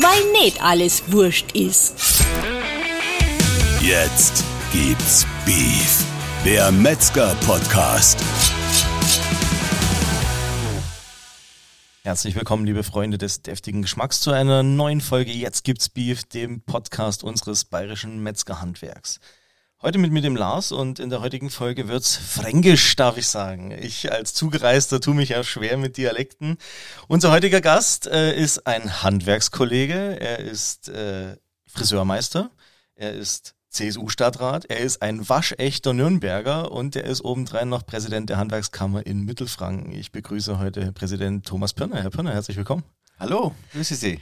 weil nicht alles wurscht ist. Jetzt gibt's Beef, der Metzger-Podcast. Herzlich willkommen, liebe Freunde des deftigen Geschmacks, zu einer neuen Folge Jetzt gibt's Beef, dem Podcast unseres bayerischen Metzgerhandwerks. Heute mit mir dem Lars und in der heutigen Folge wird's fränkisch, darf ich sagen. Ich als Zugereister tue mich ja schwer mit Dialekten. Unser heutiger Gast äh, ist ein Handwerkskollege, er ist äh, Friseurmeister, er ist CSU-Stadtrat, er ist ein waschechter Nürnberger und er ist obendrein noch Präsident der Handwerkskammer in Mittelfranken. Ich begrüße heute Präsident Thomas Pirner. Herr Pirner, herzlich willkommen. Hallo, grüße Sie.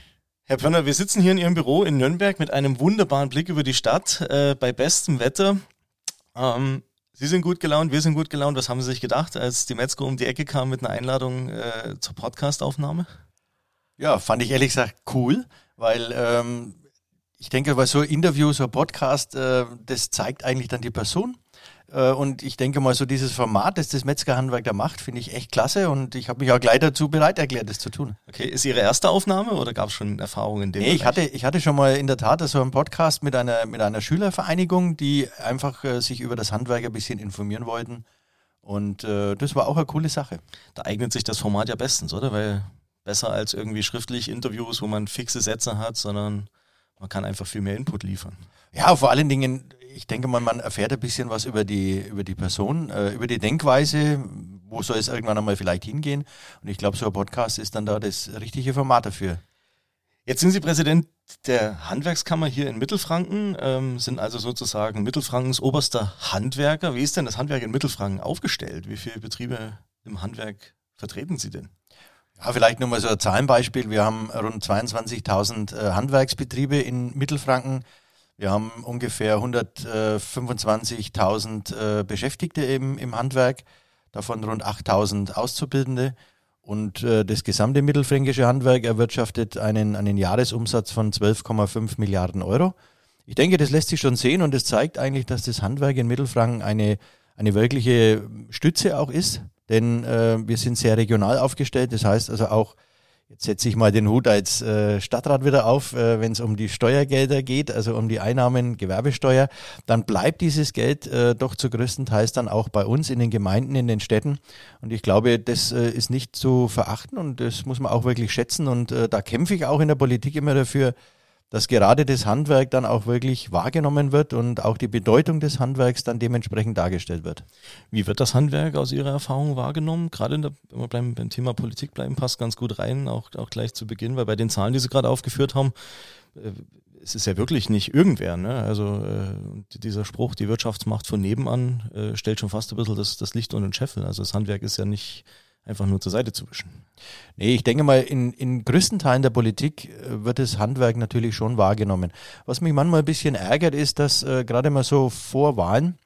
Herr Pörner, wir sitzen hier in Ihrem Büro in Nürnberg mit einem wunderbaren Blick über die Stadt äh, bei bestem Wetter. Ähm, Sie sind gut gelaunt, wir sind gut gelaunt. Was haben Sie sich gedacht, als die Metzger um die Ecke kam mit einer Einladung äh, zur Podcastaufnahme? Ja, fand ich ehrlich gesagt cool, weil ähm, ich denke, bei so Interviews, so Podcast, äh, das zeigt eigentlich dann die Person. Äh, und ich denke mal, so dieses Format, das das Metzgerhandwerk da macht, finde ich echt klasse und ich habe mich auch gleich dazu bereit erklärt, das zu tun. Okay, ist Ihre erste Aufnahme oder gab es schon Erfahrungen in dem nee, ich hatte, ich hatte schon mal in der Tat so einen Podcast mit einer, mit einer Schülervereinigung, die einfach äh, sich über das Handwerk ein bisschen informieren wollten. Und äh, das war auch eine coole Sache. Da eignet sich das Format ja bestens, oder? Weil besser als irgendwie schriftlich Interviews, wo man fixe Sätze hat, sondern man kann einfach viel mehr Input liefern. Ja, vor allen Dingen, ich denke mal, man erfährt ein bisschen was über die, über die Person, äh, über die Denkweise, wo soll es irgendwann einmal vielleicht hingehen. Und ich glaube, so ein Podcast ist dann da das richtige Format dafür. Jetzt sind Sie Präsident der Handwerkskammer hier in Mittelfranken, ähm, sind also sozusagen Mittelfrankens oberster Handwerker. Wie ist denn das Handwerk in Mittelfranken aufgestellt? Wie viele Betriebe im Handwerk vertreten Sie denn? Ja, vielleicht nur mal so ein Zahlenbeispiel. Wir haben rund 22.000 äh, Handwerksbetriebe in Mittelfranken. Wir haben ungefähr 125.000 äh, Beschäftigte im, im Handwerk, davon rund 8.000 Auszubildende. Und äh, das gesamte mittelfränkische Handwerk erwirtschaftet einen, einen Jahresumsatz von 12,5 Milliarden Euro. Ich denke, das lässt sich schon sehen und es zeigt eigentlich, dass das Handwerk in Mittelfranken eine, eine wirkliche Stütze auch ist. Denn äh, wir sind sehr regional aufgestellt. Das heißt also auch Jetzt setze ich mal den Hut als äh, Stadtrat wieder auf, äh, wenn es um die Steuergelder geht, also um die Einnahmen, Gewerbesteuer, dann bleibt dieses Geld äh, doch zu größten Teils dann auch bei uns in den Gemeinden, in den Städten. Und ich glaube, das äh, ist nicht zu verachten und das muss man auch wirklich schätzen. Und äh, da kämpfe ich auch in der Politik immer dafür, dass gerade das Handwerk dann auch wirklich wahrgenommen wird und auch die Bedeutung des Handwerks dann dementsprechend dargestellt wird. Wie wird das Handwerk aus Ihrer Erfahrung wahrgenommen? Gerade der, wenn wir bleiben, beim Thema Politik bleiben, passt ganz gut rein, auch, auch gleich zu Beginn, weil bei den Zahlen, die Sie gerade aufgeführt haben, äh, es ist ja wirklich nicht irgendwer. Ne? Also äh, dieser Spruch, die Wirtschaftsmacht von nebenan, äh, stellt schon fast ein bisschen das, das Licht unter den Scheffel. Also das Handwerk ist ja nicht einfach nur zur Seite zu wischen. Nee, ich denke mal, in, in größten Teilen der Politik äh, wird das Handwerk natürlich schon wahrgenommen. Was mich manchmal ein bisschen ärgert, ist, dass äh, gerade mal so vor Wahlen,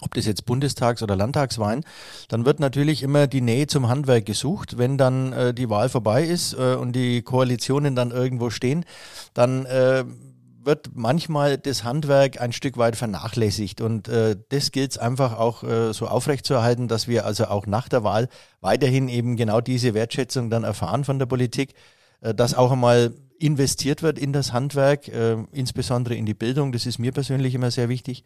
ob das jetzt Bundestags- oder Landtagswahlen, dann wird natürlich immer die Nähe zum Handwerk gesucht. Wenn dann äh, die Wahl vorbei ist äh, und die Koalitionen dann irgendwo stehen, dann äh, wird manchmal das Handwerk ein Stück weit vernachlässigt. Und äh, das gilt es einfach auch äh, so aufrechtzuerhalten, dass wir also auch nach der Wahl weiterhin eben genau diese Wertschätzung dann erfahren von der Politik, äh, dass auch einmal investiert wird in das Handwerk, äh, insbesondere in die Bildung. Das ist mir persönlich immer sehr wichtig.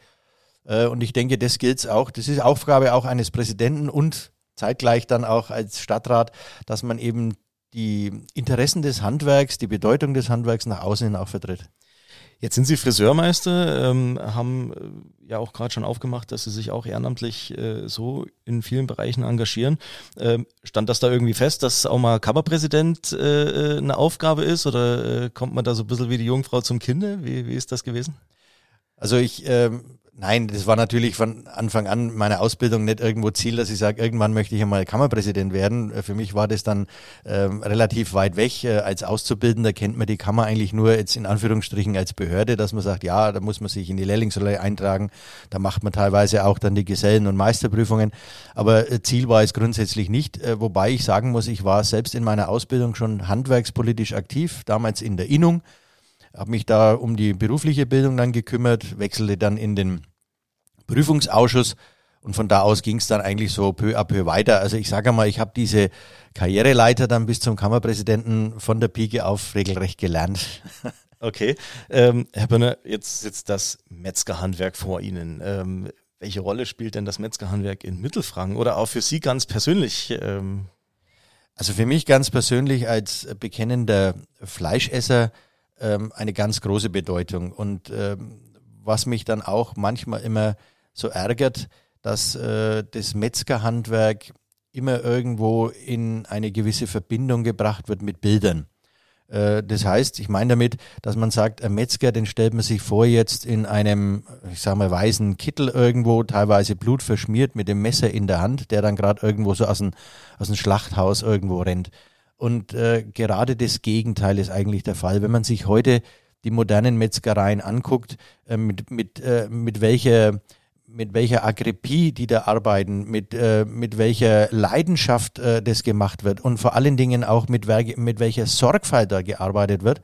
Äh, und ich denke, das gilt es auch. Das ist Aufgabe auch eines Präsidenten und zeitgleich dann auch als Stadtrat, dass man eben die Interessen des Handwerks, die Bedeutung des Handwerks nach außen hin auch vertritt. Jetzt sind Sie Friseurmeister, ähm, haben äh, ja auch gerade schon aufgemacht, dass Sie sich auch ehrenamtlich äh, so in vielen Bereichen engagieren. Ähm, stand das da irgendwie fest, dass auch mal Kammerpräsident äh, äh, eine Aufgabe ist oder äh, kommt man da so ein bisschen wie die Jungfrau zum Kinde? Wie, wie ist das gewesen? Also ich ähm, Nein, das war natürlich von Anfang an meine Ausbildung nicht irgendwo Ziel, dass ich sage, irgendwann möchte ich einmal Kammerpräsident werden. Für mich war das dann ähm, relativ weit weg. Äh, als Auszubildender kennt man die Kammer eigentlich nur jetzt in Anführungsstrichen als Behörde, dass man sagt, ja, da muss man sich in die Lehrlingsrolle eintragen. Da macht man teilweise auch dann die Gesellen- und Meisterprüfungen. Aber äh, Ziel war es grundsätzlich nicht. Äh, wobei ich sagen muss, ich war selbst in meiner Ausbildung schon handwerkspolitisch aktiv, damals in der Innung habe mich da um die berufliche Bildung dann gekümmert, wechselte dann in den Prüfungsausschuss Und von da aus ging es dann eigentlich so peu à peu weiter. Also ich sage mal, ich habe diese Karriereleiter dann bis zum Kammerpräsidenten von der Pike auf regelrecht gelernt. Okay. Ähm, Herr Bönner, jetzt sitzt das Metzgerhandwerk vor Ihnen. Ähm, welche Rolle spielt denn das Metzgerhandwerk in Mittelfranken oder auch für Sie ganz persönlich? Ähm? Also für mich ganz persönlich als bekennender Fleischesser ähm, eine ganz große Bedeutung. Und ähm, was mich dann auch manchmal immer so ärgert, dass äh, das Metzgerhandwerk immer irgendwo in eine gewisse Verbindung gebracht wird mit Bildern. Äh, das heißt, ich meine damit, dass man sagt, ein Metzger, den stellt man sich vor jetzt in einem, ich sage mal, weißen Kittel irgendwo, teilweise blutverschmiert mit dem Messer in der Hand, der dann gerade irgendwo so aus dem, aus dem Schlachthaus irgendwo rennt. Und äh, gerade das Gegenteil ist eigentlich der Fall. Wenn man sich heute die modernen Metzgereien anguckt, äh, mit, mit, äh, mit welcher mit welcher Agrippie die da arbeiten, mit, äh, mit welcher Leidenschaft äh, das gemacht wird und vor allen Dingen auch mit, mit welcher Sorgfalt da gearbeitet wird,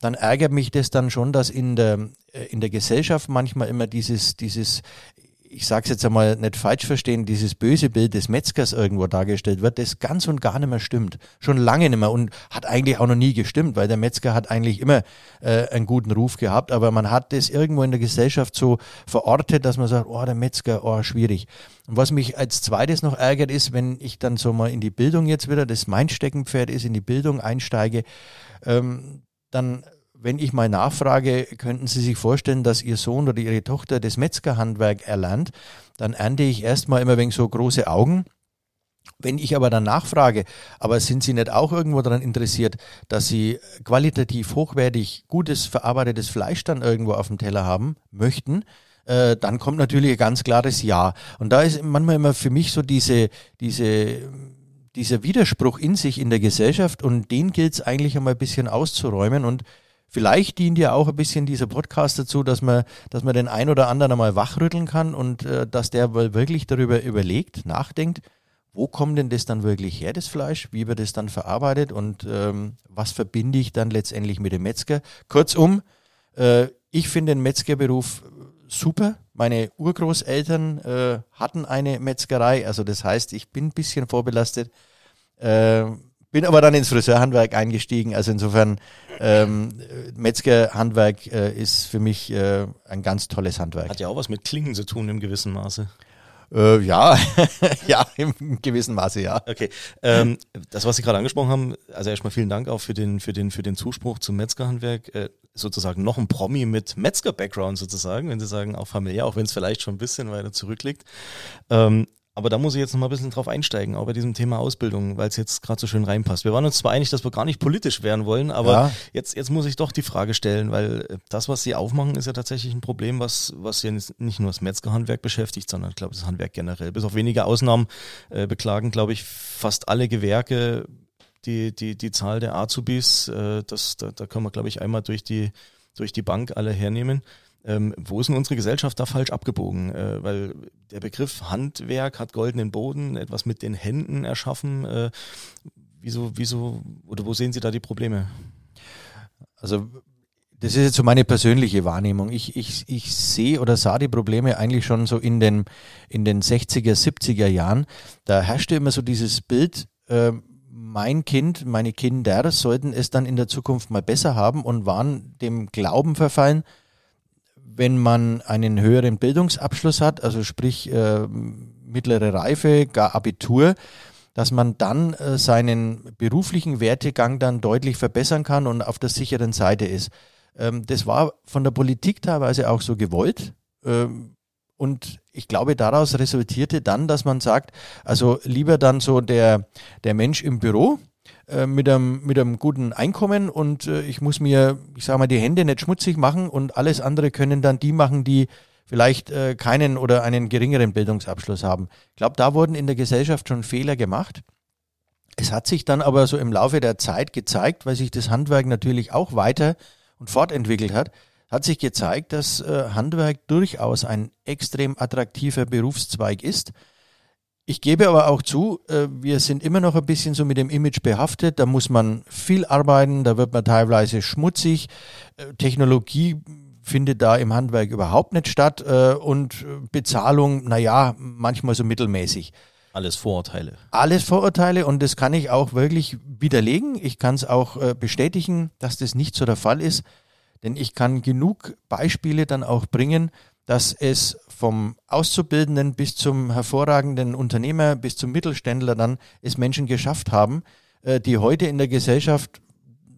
dann ärgert mich das dann schon, dass in der, äh, in der Gesellschaft manchmal immer dieses, dieses ich sage es jetzt einmal nicht falsch verstehen, dieses böse Bild des Metzgers irgendwo dargestellt wird, das ganz und gar nicht mehr stimmt. Schon lange nicht mehr und hat eigentlich auch noch nie gestimmt, weil der Metzger hat eigentlich immer äh, einen guten Ruf gehabt, aber man hat das irgendwo in der Gesellschaft so verortet, dass man sagt, oh, der Metzger, oh, schwierig. Und was mich als zweites noch ärgert, ist, wenn ich dann so mal in die Bildung jetzt wieder, das mein Steckenpferd ist, in die Bildung einsteige, ähm, dann wenn ich mal nachfrage, könnten Sie sich vorstellen, dass Ihr Sohn oder Ihre Tochter das Metzgerhandwerk erlernt, dann ernte ich erstmal immer wegen so große Augen. Wenn ich aber dann nachfrage, aber sind Sie nicht auch irgendwo daran interessiert, dass Sie qualitativ hochwertig gutes verarbeitetes Fleisch dann irgendwo auf dem Teller haben möchten, äh, dann kommt natürlich ein ganz klares Ja. Und da ist manchmal immer für mich so diese, diese, dieser Widerspruch in sich in der Gesellschaft und den gilt es eigentlich einmal ein bisschen auszuräumen und Vielleicht dient ja auch ein bisschen dieser Podcast dazu, dass man, dass man den ein oder anderen einmal wachrütteln kann und äh, dass der wirklich darüber überlegt, nachdenkt, wo kommt denn das dann wirklich her, das Fleisch, wie wird das dann verarbeitet und ähm, was verbinde ich dann letztendlich mit dem Metzger. Kurzum, äh, ich finde den Metzgerberuf super. Meine Urgroßeltern äh, hatten eine Metzgerei, also das heißt, ich bin ein bisschen vorbelastet. Äh, bin aber dann ins Friseurhandwerk eingestiegen. Also insofern, ähm, Metzgerhandwerk äh, ist für mich äh, ein ganz tolles Handwerk. Hat ja auch was mit Klingen zu tun im gewissen Maße. Äh, ja, ja, im gewissen Maße, ja. Okay. Ähm, das, was Sie gerade angesprochen haben, also erstmal vielen Dank auch für den, für den, für den Zuspruch zum Metzgerhandwerk. Äh, sozusagen noch ein Promi mit Metzger-Background sozusagen, wenn Sie sagen, auch familiär, auch wenn es vielleicht schon ein bisschen weiter zurückliegt. Ähm, aber da muss ich jetzt noch mal ein bisschen drauf einsteigen, auch bei diesem Thema Ausbildung, weil es jetzt gerade so schön reinpasst. Wir waren uns zwar einig, dass wir gar nicht politisch werden wollen, aber ja. jetzt, jetzt muss ich doch die Frage stellen, weil äh, das, was Sie aufmachen, ist ja tatsächlich ein Problem, was, was ja nicht nur das Metzgerhandwerk beschäftigt, sondern ich glaube, das Handwerk generell. Bis auf wenige Ausnahmen äh, beklagen, glaube ich, fast alle Gewerke die, die, die Zahl der Azubis. Äh, das, da, da können wir, glaube ich, einmal durch die, durch die Bank alle hernehmen. Ähm, wo ist denn unsere Gesellschaft da falsch abgebogen? Äh, weil der Begriff Handwerk hat goldenen Boden, etwas mit den Händen erschaffen. Äh, wieso, wieso, oder wo sehen Sie da die Probleme? Also das ist jetzt so meine persönliche Wahrnehmung. Ich, ich, ich sehe oder sah die Probleme eigentlich schon so in den, in den 60er, 70er Jahren. Da herrschte immer so dieses Bild, äh, mein Kind, meine Kinder sollten es dann in der Zukunft mal besser haben und waren dem Glauben verfallen, wenn man einen höheren Bildungsabschluss hat, also sprich äh, mittlere Reife, gar Abitur, dass man dann äh, seinen beruflichen Wertegang dann deutlich verbessern kann und auf der sicheren Seite ist. Ähm, das war von der Politik teilweise auch so gewollt. Ähm, und ich glaube, daraus resultierte dann, dass man sagt, also lieber dann so der, der Mensch im Büro, äh, mit, einem, mit einem guten Einkommen und äh, ich muss mir, ich sage mal, die Hände nicht schmutzig machen und alles andere können dann die machen, die vielleicht äh, keinen oder einen geringeren Bildungsabschluss haben. Ich glaube, da wurden in der Gesellschaft schon Fehler gemacht. Es hat sich dann aber so im Laufe der Zeit gezeigt, weil sich das Handwerk natürlich auch weiter und fortentwickelt hat, hat sich gezeigt, dass äh, Handwerk durchaus ein extrem attraktiver Berufszweig ist ich gebe aber auch zu, äh, wir sind immer noch ein bisschen so mit dem Image behaftet. Da muss man viel arbeiten, da wird man teilweise schmutzig. Äh, Technologie findet da im Handwerk überhaupt nicht statt äh, und Bezahlung, naja, manchmal so mittelmäßig. Alles Vorurteile. Alles Vorurteile und das kann ich auch wirklich widerlegen. Ich kann es auch bestätigen, dass das nicht so der Fall ist, denn ich kann genug Beispiele dann auch bringen, dass es vom Auszubildenden bis zum hervorragenden Unternehmer bis zum Mittelständler dann es Menschen geschafft haben, äh, die heute in der Gesellschaft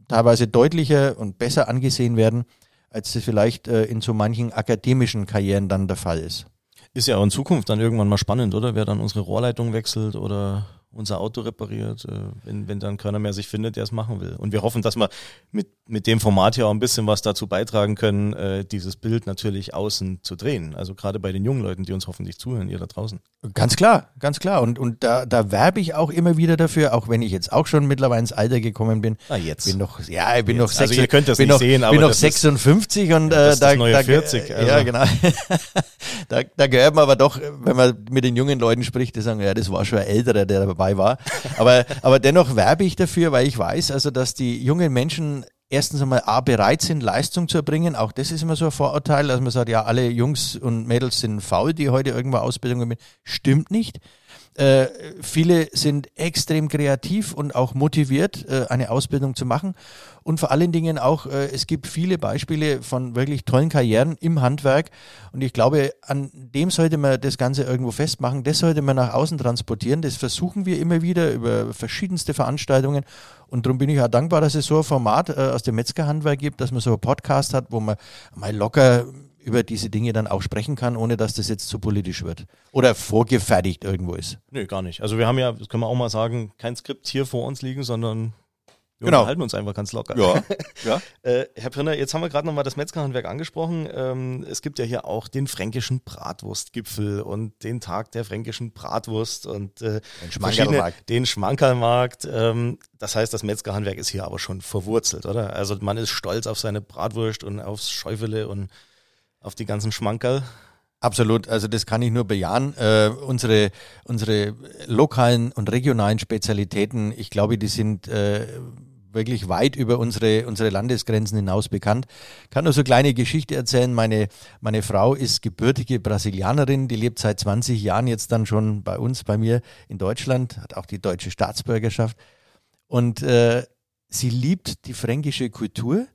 teilweise deutlicher und besser angesehen werden, als es vielleicht äh, in so manchen akademischen Karrieren dann der Fall ist. Ist ja auch in Zukunft dann irgendwann mal spannend, oder? Wer dann unsere Rohrleitung wechselt oder unser Auto repariert, äh, wenn, wenn dann keiner mehr sich findet, der es machen will. Und wir hoffen, dass wir mit, mit dem Format hier auch ein bisschen was dazu beitragen können, äh, dieses Bild natürlich außen zu drehen. Also gerade bei den jungen Leuten, die uns hoffentlich zuhören, ihr da draußen. Ganz klar, ganz klar. Und, und da, da werbe ich auch immer wieder dafür, auch wenn ich jetzt auch schon mittlerweile ins Alter gekommen bin. Ah, jetzt. Bin noch, ja, ich bin Jetzt. noch, Also sechs- ihr könnt das nicht noch, sehen, aber bin noch das ist- 56 und das äh, ist da, das neue da, 40, also. Ja, genau. da, da gehört man aber doch, wenn man mit den jungen Leuten spricht, die sagen, ja, das war schon ein älterer, der dabei war. Aber, aber dennoch werbe ich dafür, weil ich weiß, also, dass die jungen Menschen erstens einmal A, bereit sind, Leistung zu erbringen. Auch das ist immer so ein Vorurteil, dass man sagt, ja, alle Jungs und Mädels sind faul, die heute irgendwo Ausbildung haben. Stimmt nicht. Äh, viele sind extrem kreativ und auch motiviert, äh, eine Ausbildung zu machen. Und vor allen Dingen auch, äh, es gibt viele Beispiele von wirklich tollen Karrieren im Handwerk. Und ich glaube, an dem sollte man das Ganze irgendwo festmachen. Das sollte man nach außen transportieren. Das versuchen wir immer wieder über verschiedenste Veranstaltungen. Und darum bin ich auch dankbar, dass es so ein Format äh, aus dem Metzgerhandwerk gibt, dass man so einen Podcast hat, wo man mal locker über diese Dinge dann auch sprechen kann, ohne dass das jetzt zu politisch wird. Oder vorgefertigt irgendwo ist. Nö, gar nicht. Also wir haben ja, das können wir auch mal sagen, kein Skript hier vor uns liegen, sondern wir Genau. unterhalten uns einfach ganz locker. ja. Äh, Herr Pirner, jetzt haben wir gerade nochmal das Metzgerhandwerk angesprochen. Ähm, es gibt ja hier auch den fränkischen Bratwurstgipfel und den Tag der fränkischen Bratwurst und äh, Den verschiedene- Schmankerlmarkt. Den Schmankerlmarkt. Ähm, das heißt, das Metzgerhandwerk ist hier aber schon verwurzelt, oder? Also man ist stolz auf seine Bratwurst und aufs Schäufele und auf die ganzen Schmankerl. Absolut, also das kann ich nur bejahen. Äh, unsere, unsere lokalen und regionalen Spezialitäten, ich glaube, die sind äh, wirklich weit über unsere, unsere Landesgrenzen hinaus bekannt. Kann nur so eine kleine Geschichte erzählen. Meine, meine Frau ist gebürtige Brasilianerin, die lebt seit 20 Jahren jetzt dann schon bei uns, bei mir in Deutschland, hat auch die deutsche Staatsbürgerschaft. Und äh, sie liebt die fränkische Kultur,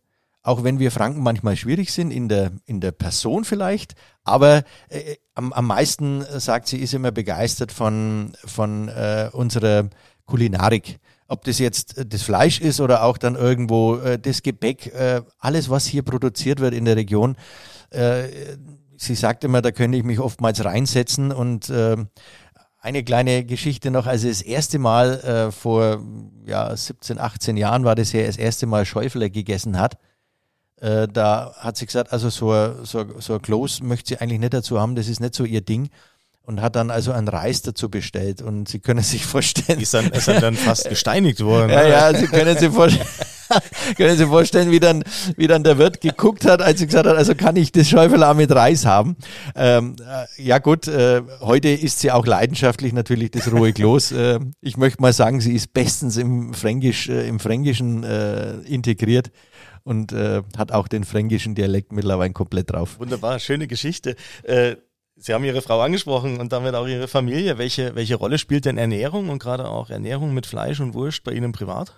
auch wenn wir Franken manchmal schwierig sind, in der, in der Person vielleicht. Aber äh, am, am meisten äh, sagt sie, ist immer begeistert von, von äh, unserer Kulinarik. Ob das jetzt äh, das Fleisch ist oder auch dann irgendwo äh, das Gepäck, äh, alles, was hier produziert wird in der Region. Äh, sie sagt immer, da könnte ich mich oftmals reinsetzen und äh, eine kleine Geschichte noch, also das erste Mal äh, vor ja, 17, 18 Jahren war das ja das erste Mal Schäufler gegessen hat. Äh, da hat sie gesagt, also so, ein- so, so ein Kloß möchte sie eigentlich nicht dazu haben, das ist nicht so ihr Ding. Und hat dann also einen Reis dazu bestellt. Und Sie können sich vorstellen, Ist dann, ist dann, dann fast gesteinigt worden. ja, ja, Sie können sich vorstellen, können sich vorstellen, wie dann, wie dann der Wirt geguckt hat, als sie gesagt hat, also kann ich das Schäufel auch mit Reis haben. Ähm, äh, ja gut, äh, heute isst sie auch leidenschaftlich natürlich das rohe Kloß. Äh, ich möchte mal sagen, sie ist bestens im Fränkisch, äh, im Fränkischen äh, integriert und äh, hat auch den fränkischen Dialekt mittlerweile komplett drauf. Wunderbar, schöne Geschichte. Äh, Sie haben Ihre Frau angesprochen und damit auch Ihre Familie. Welche, welche Rolle spielt denn Ernährung und gerade auch Ernährung mit Fleisch und Wurst bei Ihnen privat?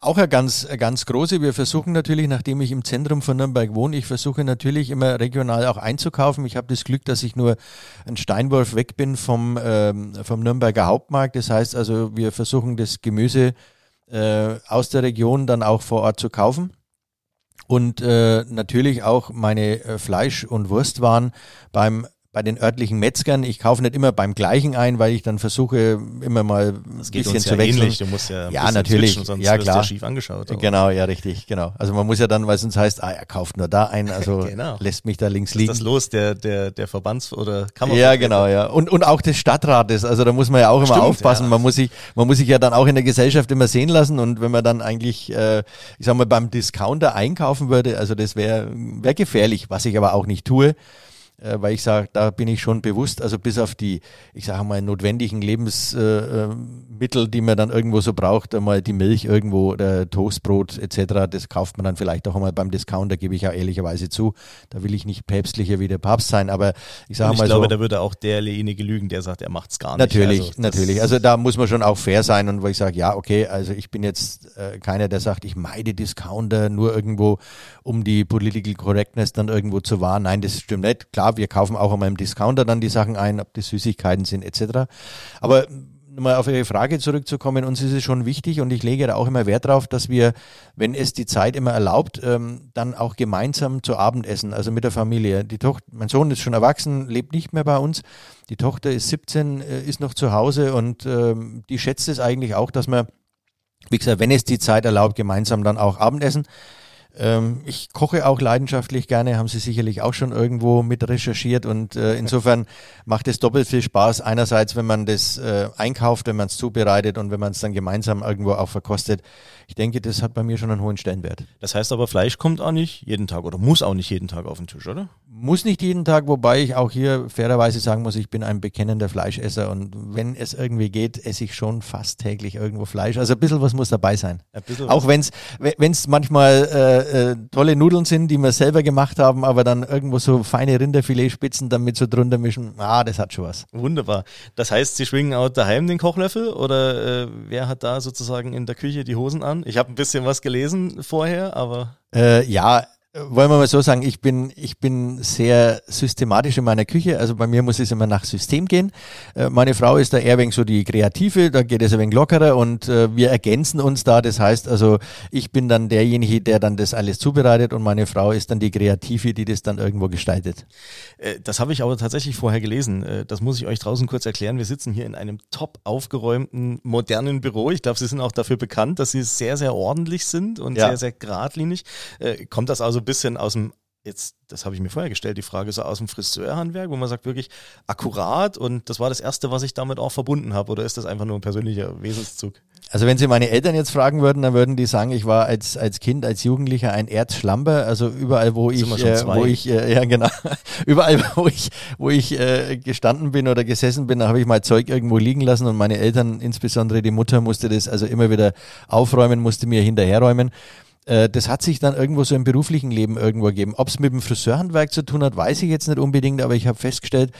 Auch eine ganz, eine ganz große. Wir versuchen natürlich, nachdem ich im Zentrum von Nürnberg wohne, ich versuche natürlich immer regional auch einzukaufen. Ich habe das Glück, dass ich nur ein Steinwurf weg bin vom, ähm, vom Nürnberger Hauptmarkt. Das heißt also, wir versuchen das Gemüse äh, aus der Region dann auch vor Ort zu kaufen. Und äh, natürlich auch meine äh, Fleisch- und Wurstwaren beim bei den örtlichen Metzgern. Ich kaufe nicht immer beim gleichen ein, weil ich dann versuche, immer mal ein Das geht bisschen zu ja wechseln. ähnlich. Du musst ja, ein Ja, natürlich. switchen, sonst Ja, klar. schief angeschaut. aber Genau, ja, richtig, genau. Also man muss ja dann, weil sonst heißt, ah, er kauft nur da ein, also Genau. lässt mich da links Das ist liegen. das Los der, der, der Verbands- oder Kammer. Ja, genau, ja. Und, und auch des Stadtrates. Also da muss man ja auch immer Stimmt, aufpassen. ja. Man muss sich, man muss sich ja dann auch in der Gesellschaft immer sehen lassen. Und wenn man dann eigentlich, äh, ich sag mal, beim Discounter einkaufen würde, also das wäre wär gefährlich, was ich aber auch nicht tue. Äh, weil ich sage, da bin ich schon bewusst, also bis auf die, ich sage mal, notwendigen Lebensmittel, die man dann irgendwo so braucht, einmal die Milch irgendwo oder Toastbrot etc., das kauft man dann vielleicht auch einmal beim Discounter, gebe ich ja ehrlicherweise zu. Da will ich nicht päpstlicher wie der Papst sein, aber ich sage mal ich glaube, da würde auch derjenige lügen, der sagt, er macht's gar nicht. Natürlich, Also, natürlich. Also da muss man schon auch fair sein und wo ich sage, ja, okay, also ich bin jetzt äh, keiner, der sagt, ich meide Discounter nur irgendwo, um die Political Correctness dann irgendwo zu wahren. Nein, das stimmt nicht. Klar, wir kaufen auch einmal im Discounter dann die Sachen ein, ob das Süßigkeiten sind etc. Aber mal auf Ihre Frage zurückzukommen, uns ist es schon wichtig und ich lege da auch immer Wert drauf, dass wir, wenn es die Zeit immer erlaubt, ähm, dann auch gemeinsam zu Abend essen, also mit der Familie. Die Tochter, mein Sohn ist schon erwachsen, lebt nicht mehr bei uns. Die Tochter ist 17, äh, ist noch zu Hause und ähm, die schätzt es eigentlich auch, dass man, wie gesagt, wenn es die Zeit erlaubt, gemeinsam dann auch Abendessen. Ähm, ich koche auch leidenschaftlich gerne, haben Sie sicherlich auch schon irgendwo mit recherchiert und äh, insofern macht es doppelt viel Spaß. Einerseits, wenn man das äh, einkauft, wenn man es zubereitet und wenn man es dann gemeinsam irgendwo auch verkostet. Ich denke, das hat bei mir schon einen hohen Stellenwert. Das heißt aber, Fleisch kommt auch nicht jeden Tag oder muss auch nicht jeden Tag auf den Tisch, oder? Muss nicht jeden Tag, wobei ich auch hier fairerweise sagen muss, ich bin ein bekennender Fleischesser und wenn es irgendwie geht, esse ich schon fast täglich irgendwo Fleisch. Also ein bisschen was muss dabei sein. Ein bisschen Auch wenn es manchmal äh, äh, tolle Nudeln sind, die wir selber gemacht haben, aber dann irgendwo so feine Rinderfiletspitzen damit so drunter mischen, ah, das hat schon was. Wunderbar. Das heißt, Sie schwingen auch daheim den Kochlöffel oder äh, wer hat da sozusagen in der Küche die Hosen an? Ich habe ein bisschen was gelesen vorher, aber Äh, ja, wollen wir mal so sagen, ich bin, ich bin sehr systematisch in meiner Küche. Also bei mir muss es immer nach System gehen. Äh, meine Frau ist da eher wegen so die Kreative, da geht es ein wenig lockerer und äh, wir ergänzen uns da. Das heißt also, ich bin dann derjenige, der dann das alles zubereitet und meine Frau ist dann die Kreative, die das dann irgendwo gestaltet. äh, das habe ich aber tatsächlich vorher gelesen. Das muss ich euch draußen kurz erklären. Wir sitzen hier in einem top aufgeräumten, modernen Büro. Ich glaube, Sie sind auch dafür bekannt, dass Sie sehr, sehr ordentlich sind und Ja. sehr, sehr geradlinig. Kommt das also ein bisschen aus dem Jetzt, das habe ich mir vorher gestellt, die Frage so aus dem Friseurhandwerk, wo man sagt wirklich akkurat und das war das Erste, was ich damit auch verbunden habe oder ist das einfach nur ein persönlicher Wesenszug? Also wenn Sie meine Eltern jetzt fragen würden, dann würden die sagen, ich war als, als Kind, als Jugendlicher ein Erzschlamper. Also überall, wo ich, äh, wo ich, äh, ja genau, überall, wo ich, wo ich äh, gestanden bin oder gesessen bin, da habe ich mal Zeug irgendwo liegen lassen und meine Eltern, insbesondere die Mutter, musste das also immer wieder aufräumen, musste mir hinterherräumen. Äh, Das hat sich dann irgendwo so im beruflichen Leben irgendwo gegeben. Ob es mit dem Friseurhandwerk zu tun hat, weiß ich jetzt nicht unbedingt, aber ich habe festgestellt,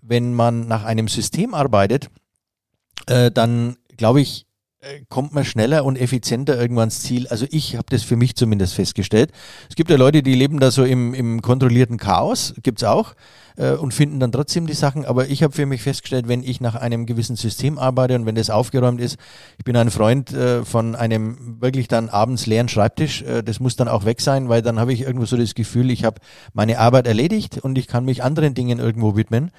wenn man nach einem System arbeitet, äh, dann glaube ich, kommt man schneller und effizienter irgendwann ans Ziel. Also ich habe das für mich zumindest festgestellt. Es gibt ja Leute, die leben da so im, im kontrollierten Chaos, gibt's auch, äh, und finden dann trotzdem die Sachen. Aber ich habe für mich festgestellt, wenn ich nach einem gewissen System arbeite und wenn das aufgeräumt ist, ich bin ein Freund äh, von einem wirklich dann abends leeren Schreibtisch. Äh, das muss dann auch weg sein, weil dann habe ich irgendwo so das Gefühl, ich habe meine Arbeit erledigt und ich kann mich anderen Dingen irgendwo widmen.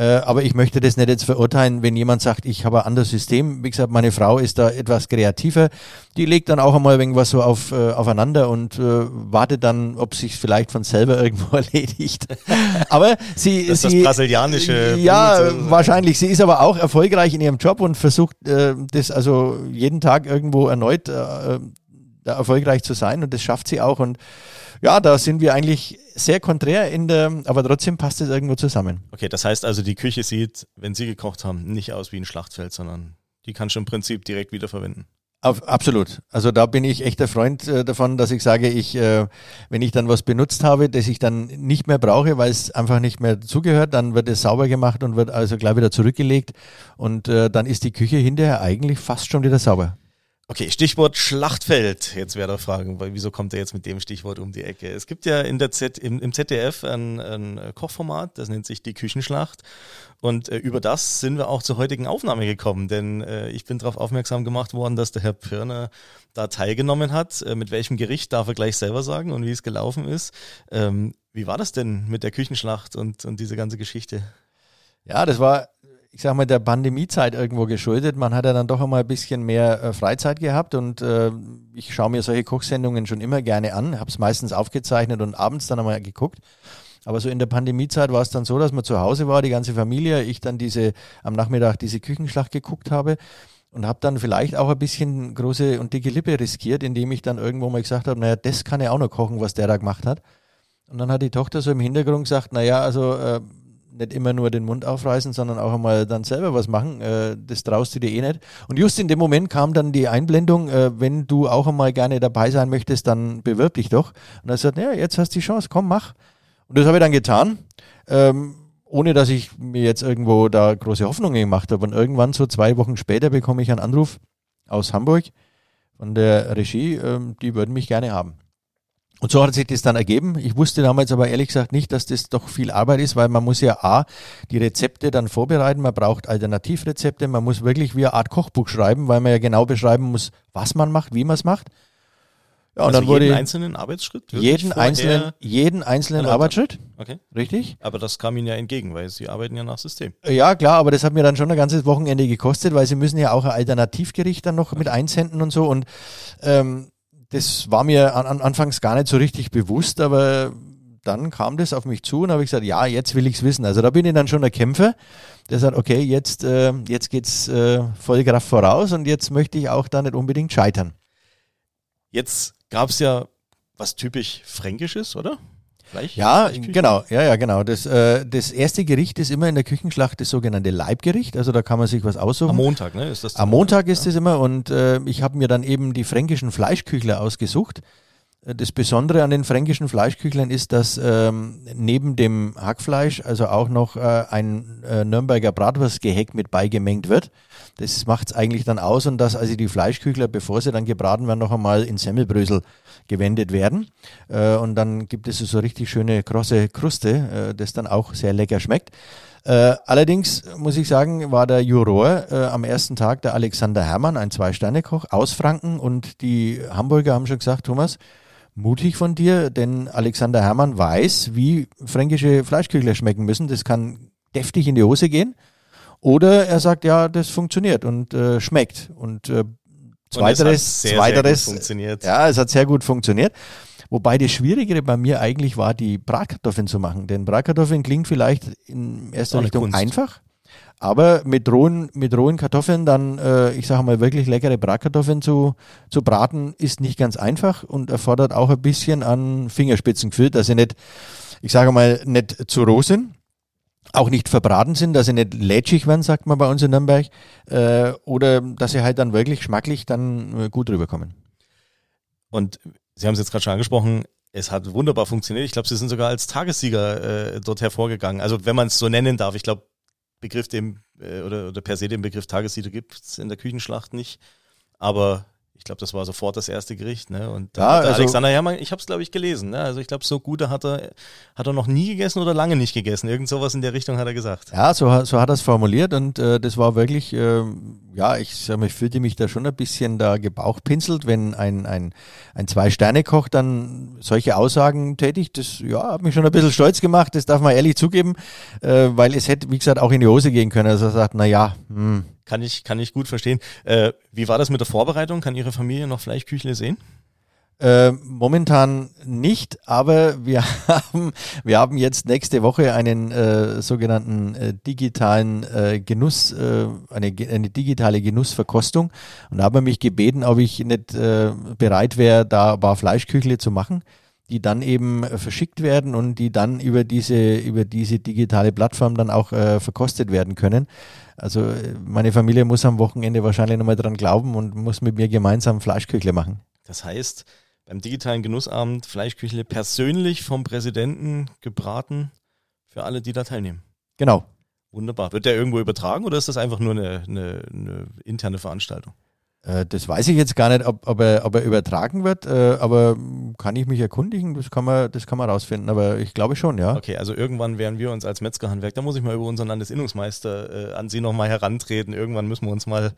Äh, aber ich möchte das nicht jetzt verurteilen, wenn jemand sagt, ich habe ein anderes System. Wie gesagt, meine Frau ist da etwas kreativer. Die legt dann auch einmal irgendwas so auf, äh, aufeinander und äh, wartet dann, ob sich vielleicht von selber irgendwo erledigt. aber sie, Das ist das sie, brasilianische ja, Blut sozusagen. wahrscheinlich. Sie ist aber auch erfolgreich in ihrem Job und versucht äh, das also jeden Tag irgendwo erneut äh, da erfolgreich zu sein und das schafft sie auch und ja, da sind wir eigentlich sehr konträr in der, aber trotzdem passt es irgendwo zusammen. Okay, das heißt also, die Küche sieht, wenn Sie gekocht haben, nicht aus wie ein Schlachtfeld, sondern die kannst du im Prinzip direkt wiederverwenden. Auf, absolut. Also da bin ich echt der Freund äh, davon, dass ich sage, ich, äh, wenn ich dann was benutzt habe, das ich dann nicht mehr brauche, weil es einfach nicht mehr zugehört, dann wird es sauber gemacht und wird also gleich wieder zurückgelegt und äh, dann ist die Küche hinterher eigentlich fast schon wieder sauber. Okay, Stichwort Schlachtfeld. Jetzt wäre der Frage, weil wieso kommt er jetzt mit dem Stichwort um die Ecke? Es gibt ja in der Z, im, im ZDF ein, ein Kochformat, das nennt sich die Küchenschlacht. Und äh, über das sind wir auch zur heutigen Aufnahme gekommen, denn äh, ich bin darauf aufmerksam gemacht worden, dass der Herr Pirner da teilgenommen hat. Äh, mit welchem Gericht darf er gleich selber sagen und wie es gelaufen ist. Ähm, wie war das denn mit der Küchenschlacht und, und diese ganze Geschichte? Ja, das war, ich sag mal, der Pandemiezeit irgendwo geschuldet. Man hat ja dann doch einmal ein bisschen mehr äh, Freizeit gehabt und äh, ich schaue mir solche Kochsendungen schon immer gerne an, habe es meistens aufgezeichnet und abends dann einmal geguckt. Aber so in der Pandemiezeit war es dann so, dass man zu Hause war, die ganze Familie, ich dann diese am Nachmittag diese Küchenschlacht geguckt habe und habe dann vielleicht auch ein bisschen große und dicke Lippe riskiert, indem ich dann irgendwo mal gesagt habe, naja, das kann er auch noch kochen, was der da gemacht hat. Und dann hat die Tochter so im Hintergrund gesagt, naja, also äh, nicht immer nur den Mund aufreißen, sondern auch einmal dann selber was machen. Äh, das traust du dir eh nicht. Und just in dem Moment kam dann die Einblendung, äh, wenn du auch einmal gerne dabei sein möchtest, dann bewirb dich doch. Und er sagt, ja, jetzt hast du die Chance, komm, mach. Und das habe ich dann getan. Ähm, ohne dass ich mir jetzt irgendwo da große Hoffnungen gemacht habe. Und irgendwann so zwei Wochen später bekomme ich einen Anruf aus Hamburg von der Regie, ähm, die würden mich gerne haben. Und so hat sich das dann ergeben. Ich wusste damals aber ehrlich gesagt nicht, dass das doch viel Arbeit ist, weil man muss ja A, die Rezepte dann vorbereiten, man braucht Alternativrezepte, man muss wirklich wie eine Art Kochbuch schreiben, weil man ja genau beschreiben muss, was man macht, wie man es macht. Ja, und also dann wurde jeden einzelnen Arbeitsschritt? Jeden einzelnen, jeden einzelnen erläutern. Arbeitsschritt. Okay. Richtig. Aber das kam Ihnen ja entgegen, weil Sie arbeiten ja nach System. Ja, klar, aber das hat mir dann schon ein ganzes Wochenende gekostet, weil Sie müssen ja auch ein Alternativgericht dann noch okay. mit einsenden und so. Und ähm, das war mir an, an, anfangs gar nicht so richtig bewusst, aber dann kam das auf mich zu und habe ich gesagt, ja, jetzt will ich's wissen. Also da bin ich dann schon der Kämpfer, der sagt, okay, jetzt, äh, jetzt geht's äh, voll Kraft voraus und jetzt möchte ich auch da nicht unbedingt scheitern. Jetzt gab es ja was typisch Fränkisches, oder? Fleisch? Ja, genau, ja, ja, genau. Das, äh, das erste Gericht ist immer in der Küchenschlacht das sogenannte Leibgericht. Also da kann man sich was aussuchen. Am Montag, ne? Ist das Am Montag ist es ja. immer und äh, ich habe mir dann eben die fränkischen Fleischküchler ausgesucht. Äh, das Besondere an den fränkischen Fleischküchlern ist, dass ähm, neben dem Hackfleisch also auch noch äh, ein äh, Nürnberger Bratwurstgeheck mit beigemengt wird. Das macht es eigentlich dann aus und dass also die Fleischküchler, bevor sie dann gebraten werden, noch einmal in Semmelbrösel gewendet werden. Äh, und dann gibt es so richtig schöne krosse Kruste, äh, das dann auch sehr lecker schmeckt. Äh, allerdings muss ich sagen, war der Juror äh, am ersten Tag der Alexander Hermann, ein Zwei-Sterne-Koch aus Franken und die Hamburger haben schon gesagt, Thomas, mutig von dir, denn Alexander Hermann weiß, wie fränkische Fleischküchler schmecken müssen. Das kann deftig in die Hose gehen. Oder er sagt, ja, das funktioniert und äh, schmeckt. Und äh, zweiteres, sehr, zweiteres, sehr funktioniert. Ja, es hat sehr gut funktioniert. Wobei das Schwierigere bei mir eigentlich war, die Bratkartoffeln zu machen. Denn Bratkartoffeln klingt vielleicht in erster Richtung Kunst. einfach. Aber mit rohen, mit rohen Kartoffeln dann, äh, ich sage mal, wirklich leckere Bratkartoffeln zu, zu braten, ist nicht ganz einfach und erfordert auch ein bisschen an Fingerspitzengefühl, dass sie nicht, ich sage mal, nicht zu roh sind auch nicht verbraten sind, dass sie nicht lätschig werden, sagt man bei uns in Nürnberg, äh, oder dass sie halt dann wirklich schmacklich dann äh, gut rüberkommen. Und Sie haben es jetzt gerade schon angesprochen, es hat wunderbar funktioniert. Ich glaube, Sie sind sogar als Tagessieger äh, dort hervorgegangen. Also wenn man es so nennen darf, ich glaube, Begriff dem äh, oder, oder per se den Begriff Tagessieger gibt es in der Küchenschlacht nicht. Aber ich glaube, das war sofort das erste Gericht, ne? Und da ja, also, Alexander Herrmann, ich habe es glaube ich gelesen, ne? Also ich glaube, so gut hat er hat er noch nie gegessen oder lange nicht gegessen. Irgend sowas in der Richtung hat er gesagt. Ja, so, so hat er es formuliert und äh, das war wirklich, äh, ja, ich sag ich fühlte mich da schon ein bisschen da gebauchpinselt, wenn ein, ein, ein Zwei-Sterne-Koch dann solche Aussagen tätigt. Das ja, hat mich schon ein bisschen stolz gemacht, das darf man ehrlich zugeben, äh, weil es hätte, wie gesagt, auch in die Hose gehen können. Also er sagt, na ja, hm, kann ich, kann ich gut verstehen. Äh, wie war das mit der Vorbereitung? Kann Ihre Familie noch Fleischküchle sehen? Äh, momentan nicht, aber wir haben, wir haben jetzt nächste Woche einen äh, sogenannten äh, digitalen äh, Genuss, äh, eine, eine digitale Genussverkostung und da haben wir mich gebeten, ob ich nicht äh, bereit wäre, da ein paar Fleischküchle zu machen die dann eben äh, verschickt werden und die dann über diese, über diese digitale Plattform dann auch äh, verkostet werden können. Also äh, meine Familie muss am Wochenende wahrscheinlich nochmal dran glauben und muss mit mir gemeinsam Fleischküchle machen. Das heißt, beim digitalen Genussabend Fleischküchle persönlich vom Präsidenten gebraten für alle, die da teilnehmen. Genau. Wunderbar. Wird der irgendwo übertragen oder ist das einfach nur eine, eine, eine interne Veranstaltung? Äh, das weiß ich jetzt gar nicht, ob, ob, er, ob er übertragen wird, äh, aber kann ich mich erkundigen? Das kann man, das kann man rausfinden, aber ich glaube schon, ja. Okay, also irgendwann werden wir uns als Metzgerhandwerk, da muss ich mal über unseren Landesinnungsmeister äh, an Sie nochmal herantreten. Irgendwann müssen wir uns mal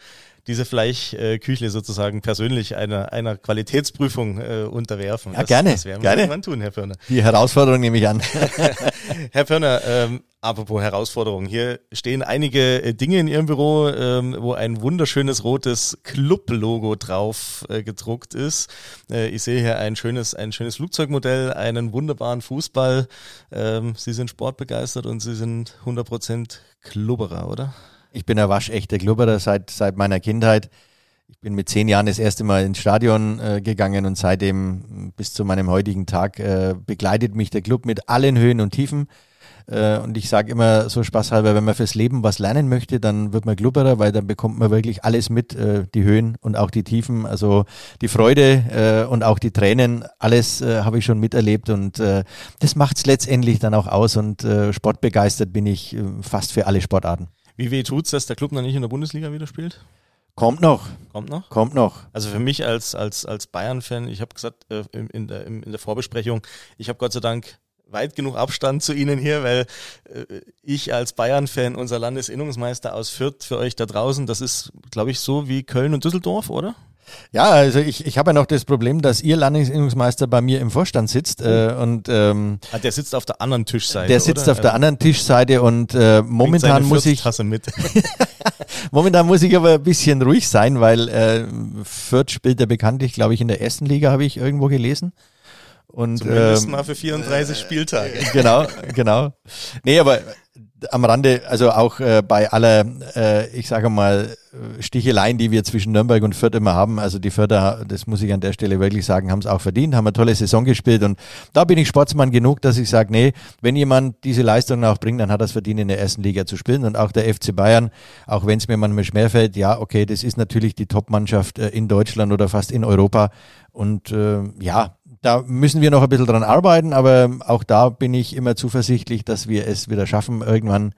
diese Fleischküchle sozusagen persönlich einer, einer Qualitätsprüfung äh, unterwerfen. Ja, das, gerne. Das werden wir gerne. irgendwann tun, Herr Pirner. Die Herausforderung nehme ich an. Herr Pirner, ähm, apropos Herausforderung, hier stehen einige äh, Dinge in Ihrem Büro, ähm, wo ein wunderschönes rotes Club-Logo drauf äh, gedruckt ist. Äh, ich sehe hier ein schönes, ein schönes Flugzeugmodell, einen wunderbaren Fußball. Ähm, Sie sind sportbegeistert und Sie sind 100% Klubberer, oder? Ich bin ein waschechter Klubberer seit, seit meiner Kindheit. ich bin mit zehn Jahren das erste Mal ins Stadion äh, gegangen und seitdem bis zu meinem heutigen Tag äh, begleitet mich der Club mit allen Höhen und Tiefen. Äh, und ich sage immer so spaßhalber, wenn man fürs Leben was lernen möchte, dann wird man Glubberer, weil dann bekommt man wirklich alles mit, äh, die Höhen und auch die Tiefen, also die Freude äh, und auch die Tränen, alles äh, habe ich schon miterlebt und äh, das macht es letztendlich dann auch aus und äh, sportbegeistert bin ich äh, fast für alle Sportarten. Wie weh tut's, dass der Club noch nicht in der Bundesliga wieder spielt? Kommt noch. Kommt noch? Kommt noch. Also für mich als, als, als Bayern-Fan, ich habe gesagt äh, in, in, der, in der Vorbesprechung, ich habe Gott sei Dank weit genug Abstand zu Ihnen hier, weil äh, ich als Bayern-Fan, unser Landesinnungsmeister aus Fürth für euch da draußen, das ist, glaube ich, so wie Köln und Düsseldorf, oder? Ja, also ich, ich habe ja noch das Problem, dass Ihr Landesinnungsmeister bei mir im Vorstand sitzt äh, und ähm, ah, der sitzt auf der anderen Tischseite. Der sitzt oder? auf der anderen Tischseite und äh, momentan muss ich mit. momentan muss ich aber ein bisschen ruhig sein, weil äh, Fürth spielt ja bekanntlich, glaube ich, in der ersten Liga, habe ich irgendwo gelesen. Und, Zumindest ähm, mal für 34 Spieltage. Genau, genau. Nee, aber am Rande, also auch äh, bei aller, äh, ich sage mal, Sticheleien, die wir zwischen Nürnberg und Fürth immer haben, also die Förder, das muss ich an der Stelle wirklich sagen, haben es auch verdient, haben eine tolle Saison gespielt. Und da bin ich Sportsmann genug, dass ich sage, nee, wenn jemand diese Leistungen auch bringt, dann hat er es verdient, in der ersten Liga zu spielen. Und auch der FC Bayern, auch wenn es mir manchmal schwerfällt, ja, okay, das ist natürlich die Top-Mannschaft äh, in Deutschland oder fast in Europa. Und äh, ja, da müssen wir noch ein bisschen dran arbeiten, aber auch da bin ich immer zuversichtlich, dass wir es wieder schaffen, irgendwann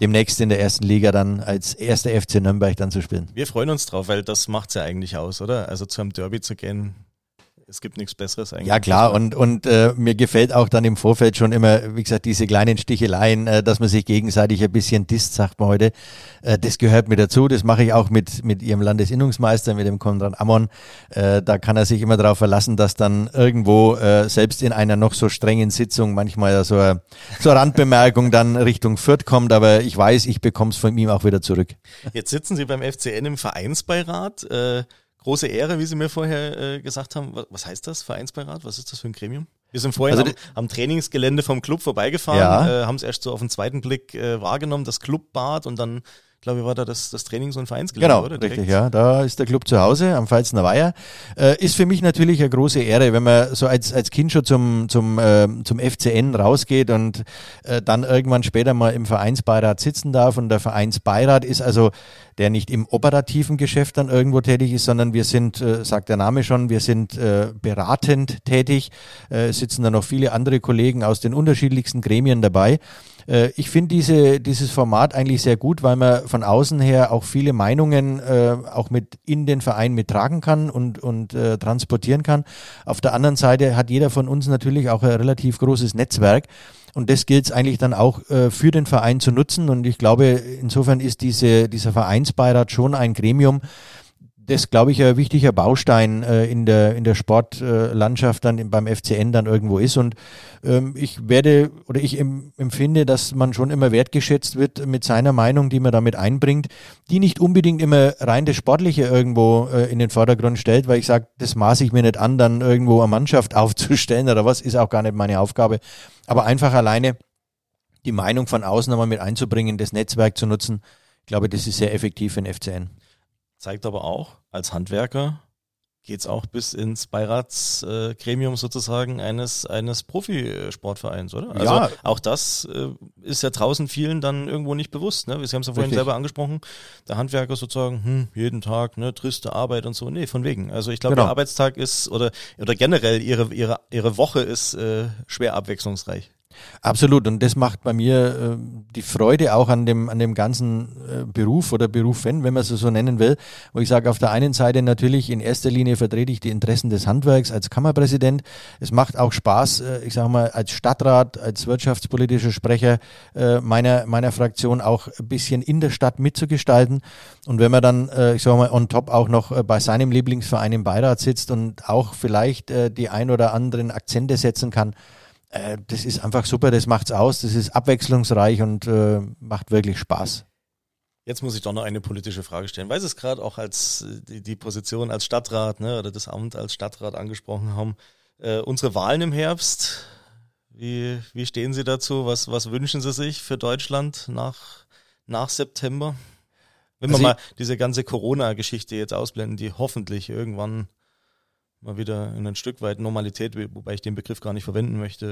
demnächst in der ersten Liga dann als erster FC Nürnberg dann zu spielen. Wir freuen uns drauf, weil das macht's ja eigentlich aus, oder? Also zu einem Derby zu gehen, es gibt nichts Besseres eigentlich. Ja klar und und äh, mir gefällt auch dann im Vorfeld schon immer, wie gesagt, diese kleinen Sticheleien, äh, dass man sich gegenseitig ein bisschen disst, sagt man heute. Äh, das gehört mir dazu. Das mache ich auch mit mit ihrem Landesinnungsmeister, mit dem Konrad Ammon. Äh, da kann er sich immer darauf verlassen, dass dann irgendwo äh, selbst in einer noch so strengen Sitzung manchmal so eine, so eine Randbemerkung dann Richtung Fürth kommt. Aber ich weiß, ich bekomme es von ihm auch wieder zurück. Jetzt sitzen Sie beim FCN im Vereinsbeirat. Äh, große Ehre, wie Sie mir vorher äh, gesagt haben. Was, heißt das, Vereinsbeirat? Was ist das für ein Gremium? Wir sind vorhin also, am, am, Trainingsgelände vom Club vorbeigefahren, ja. äh, haben es erst so auf den zweiten Blick äh, wahrgenommen, das Clubbad und dann glaube ich, war da das, das Trainings- und Vereinsgelände, genau, oder? Direkt? Richtig, ja. Da ist der Club zu Hause am Pfalzner Weiher. Äh, ist für mich natürlich eine große Ehre, wenn man so als, als Kind schon zum, zum, äh, zum FCN rausgeht und äh, dann irgendwann später mal im Vereinsbeirat sitzen darf. Und der Vereinsbeirat ist also der nicht im operativen Geschäft dann irgendwo tätig ist, sondern wir sind, äh, sagt der Name schon, wir sind äh, beratend tätig, äh, sitzen da noch viele andere Kollegen aus den unterschiedlichsten Gremien dabei. Äh, ich finde diese, dieses Format eigentlich sehr gut, weil man von außen her auch viele Meinungen äh, auch mit in den Verein mittragen kann und, und äh, transportieren kann. Auf der anderen Seite hat jeder von uns natürlich auch ein relativ großes Netzwerk. Und das gilt es eigentlich dann auch äh, für den Verein zu nutzen. Und ich glaube, insofern ist diese, dieser Vereinsbeirat schon ein Gremium, das, glaube ich, ein wichtiger Baustein äh, in der, in der Sportlandschaft äh, dann beim FCN dann irgendwo ist. Und ähm, ich werde oder ich em, empfinde, dass man schon immer wertgeschätzt wird mit seiner Meinung, die man damit einbringt, die nicht unbedingt immer rein das Sportliche irgendwo äh, in den Vordergrund stellt, weil ich sage, das maße ich mir nicht an, dann irgendwo eine Mannschaft aufzustellen oder was, ist auch gar nicht meine Aufgabe. Aber einfach alleine die Meinung von außen einmal mit einzubringen, das Netzwerk zu nutzen, ich glaube, das ist sehr effektiv den FCN. Zeigt aber auch, als Handwerker geht es auch bis ins Beiratsgremium äh, sozusagen eines, eines Profisportvereins, oder? Also ja. auch das äh, ist ja draußen vielen dann irgendwo nicht bewusst. Ne? Sie haben es ja vorhin Richtig. selber angesprochen, der Handwerker sozusagen, hm, jeden Tag, ne, triste Arbeit und so. Nee, von wegen. Also ich glaube, genau. der Arbeitstag ist oder, oder generell ihre, ihre, ihre Woche ist äh, schwer abwechslungsreich. Absolut. Und das macht bei mir äh, die Freude auch an dem, an dem ganzen äh, Beruf oder Berufen, wenn man es so nennen will. Wo ich sage, auf der einen Seite natürlich in erster Linie vertrete ich die Interessen des Handwerks als Kammerpräsident. Es macht auch Spaß, äh, ich sage mal, als Stadtrat, als wirtschaftspolitischer Sprecher äh, meiner, meiner Fraktion auch ein bisschen in der Stadt mitzugestalten. Und wenn man dann, äh, ich sage mal, on top auch noch äh, bei seinem Lieblingsverein im Beirat sitzt und auch vielleicht äh, die ein oder anderen Akzente setzen kann, äh, das ist einfach super, das macht's aus, das ist abwechslungsreich und äh, macht wirklich Spaß. Jetzt muss ich doch noch eine politische Frage stellen, weil Sie es gerade auch als äh, die, die, Position als Stadtrat ne, oder das Amt als Stadtrat angesprochen haben. Äh, unsere Wahlen im Herbst, wie, wie stehen Sie dazu? Was, was wünschen Sie sich für Deutschland nach, nach September? Wenn wir Also mal diese ganze Corona-Geschichte jetzt ausblenden, die hoffentlich irgendwann mal wieder in ein Stück weit Normalität, wobei ich den Begriff gar nicht verwenden möchte,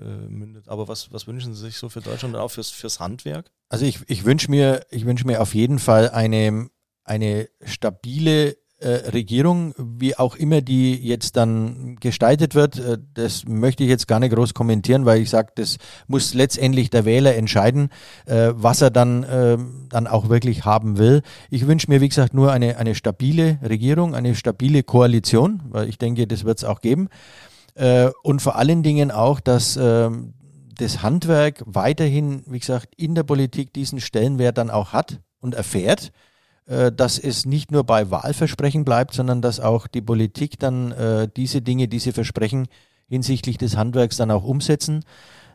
äh, mündet. Aber was, was wünschen Sie sich so für Deutschland und auch fürs, fürs Handwerk? Also ich, ich wünsche mir, ich mir auf jeden Fall eine, eine stabile äh, Regierung, wie auch immer die jetzt dann gestaltet wird, äh, das möchte ich jetzt gar nicht groß kommentieren, weil ich sage, das muss letztendlich der Wähler entscheiden, äh, was er dann, äh, dann auch wirklich haben will. Ich wünsche mir, wie gesagt, nur eine, eine stabile Regierung, eine stabile Koalition, weil ich denke, das wird es auch geben. Und vor allen Dingen auch, dass ähm, das Handwerk weiterhin, wie gesagt, in der Politik diesen Stellenwert dann auch hat und erfährt äh, dass es nicht nur bei Wahlversprechen bleibt, sondern dass auch die Politik dann äh, diese Dinge, diese Versprechen hinsichtlich des Handwerks dann auch umsetzen.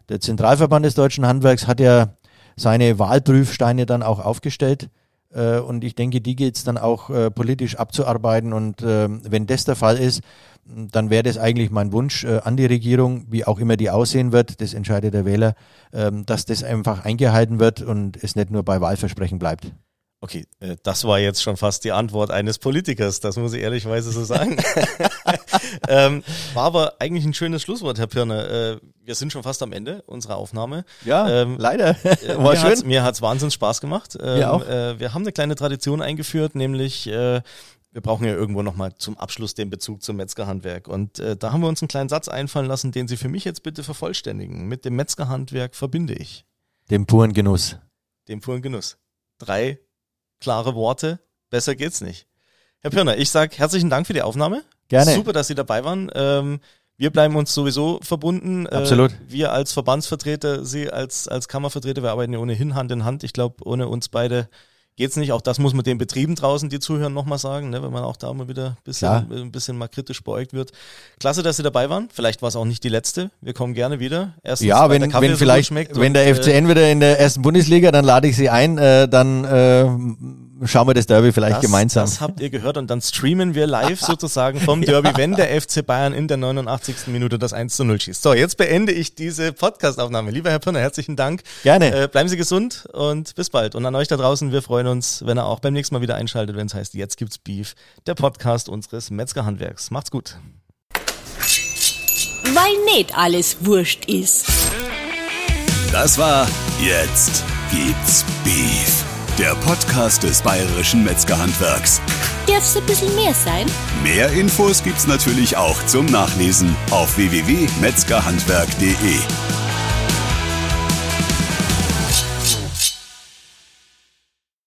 Der Zentralverband des deutschen Handwerks hat ja seine Wahlprüfsteine dann auch aufgestellt. Äh, und ich denke, die gilt es dann auch äh, politisch abzuarbeiten. Und äh, wenn das der Fall ist, dann wäre das eigentlich mein Wunsch äh, an die Regierung, wie auch immer die aussehen wird, das entscheidet der Wähler, ähm, dass das einfach eingehalten wird und es nicht nur bei Wahlversprechen bleibt. Okay, äh, das war jetzt schon fast die Antwort eines Politikers, das muss ich ehrlichweise so sagen. ähm, war aber eigentlich ein schönes Schlusswort, Herr Pirner. Äh, wir sind schon fast am Ende unserer Aufnahme. Ja, Ähm, leider. Äh, War mir schön. Hat's, mir hat's wahnsinnig Spaß gemacht. Ähm, Mir auch. Äh, wir haben eine kleine Tradition eingeführt, nämlich äh, wir brauchen ja irgendwo nochmal zum Abschluss den Bezug zum Metzgerhandwerk. Und äh, da haben wir uns einen kleinen Satz einfallen lassen, den Sie für mich jetzt bitte vervollständigen. Mit dem Metzgerhandwerk verbinde ich Den puren Genuss. den puren Genuss. Drei klare Worte, besser geht's nicht. Herr Pirner, ich sag herzlichen Dank für die Aufnahme. Gerne. Super, dass Sie dabei waren. Ähm, wir bleiben uns sowieso verbunden. Äh, Absolut. wir als Verbandsvertreter, Sie als, als Kammervertreter, wir arbeiten ja ohnehin Hand in Hand. Ich glaube, ohne uns beide geht's nicht. Auch das muss man den Betrieben draußen, die zuhören, nochmal sagen, ne, wenn man auch da mal wieder ein bisschen, ein bisschen mal kritisch beäugt wird. Klasse, dass Sie dabei waren. Vielleicht war es auch nicht die letzte. Wir kommen gerne wieder. Erstens, Ja, wenn, der wenn vielleicht, wenn der äh, FCN wieder in der ersten Bundesliga, dann lade ich Sie ein, äh, dann äh, schauen wir das Derby vielleicht Das, gemeinsam. das habt ihr gehört und dann streamen wir live sozusagen vom Derby, wenn der FC Bayern in der 89. Minute das 1 zu 0 schießt. So, jetzt beende ich diese Podcast-Aufnahme. Lieber Herr Pirner, herzlichen Dank. Gerne. Äh, bleiben Sie gesund und bis bald. Und an euch da draußen, wir freuen uns, wenn ihr auch beim nächsten Mal wieder einschaltet, wenn es heißt, jetzt gibt's Beef, der Podcast unseres Metzgerhandwerks. Macht's gut. Weil nicht alles wurscht ist. Das war Jetzt gibt's Beef. Der Podcast des Bayerischen Metzgerhandwerks. Darf's ein bisschen mehr sein? Mehr Infos gibt's natürlich auch zum Nachlesen auf www.metzgerhandwerk.de.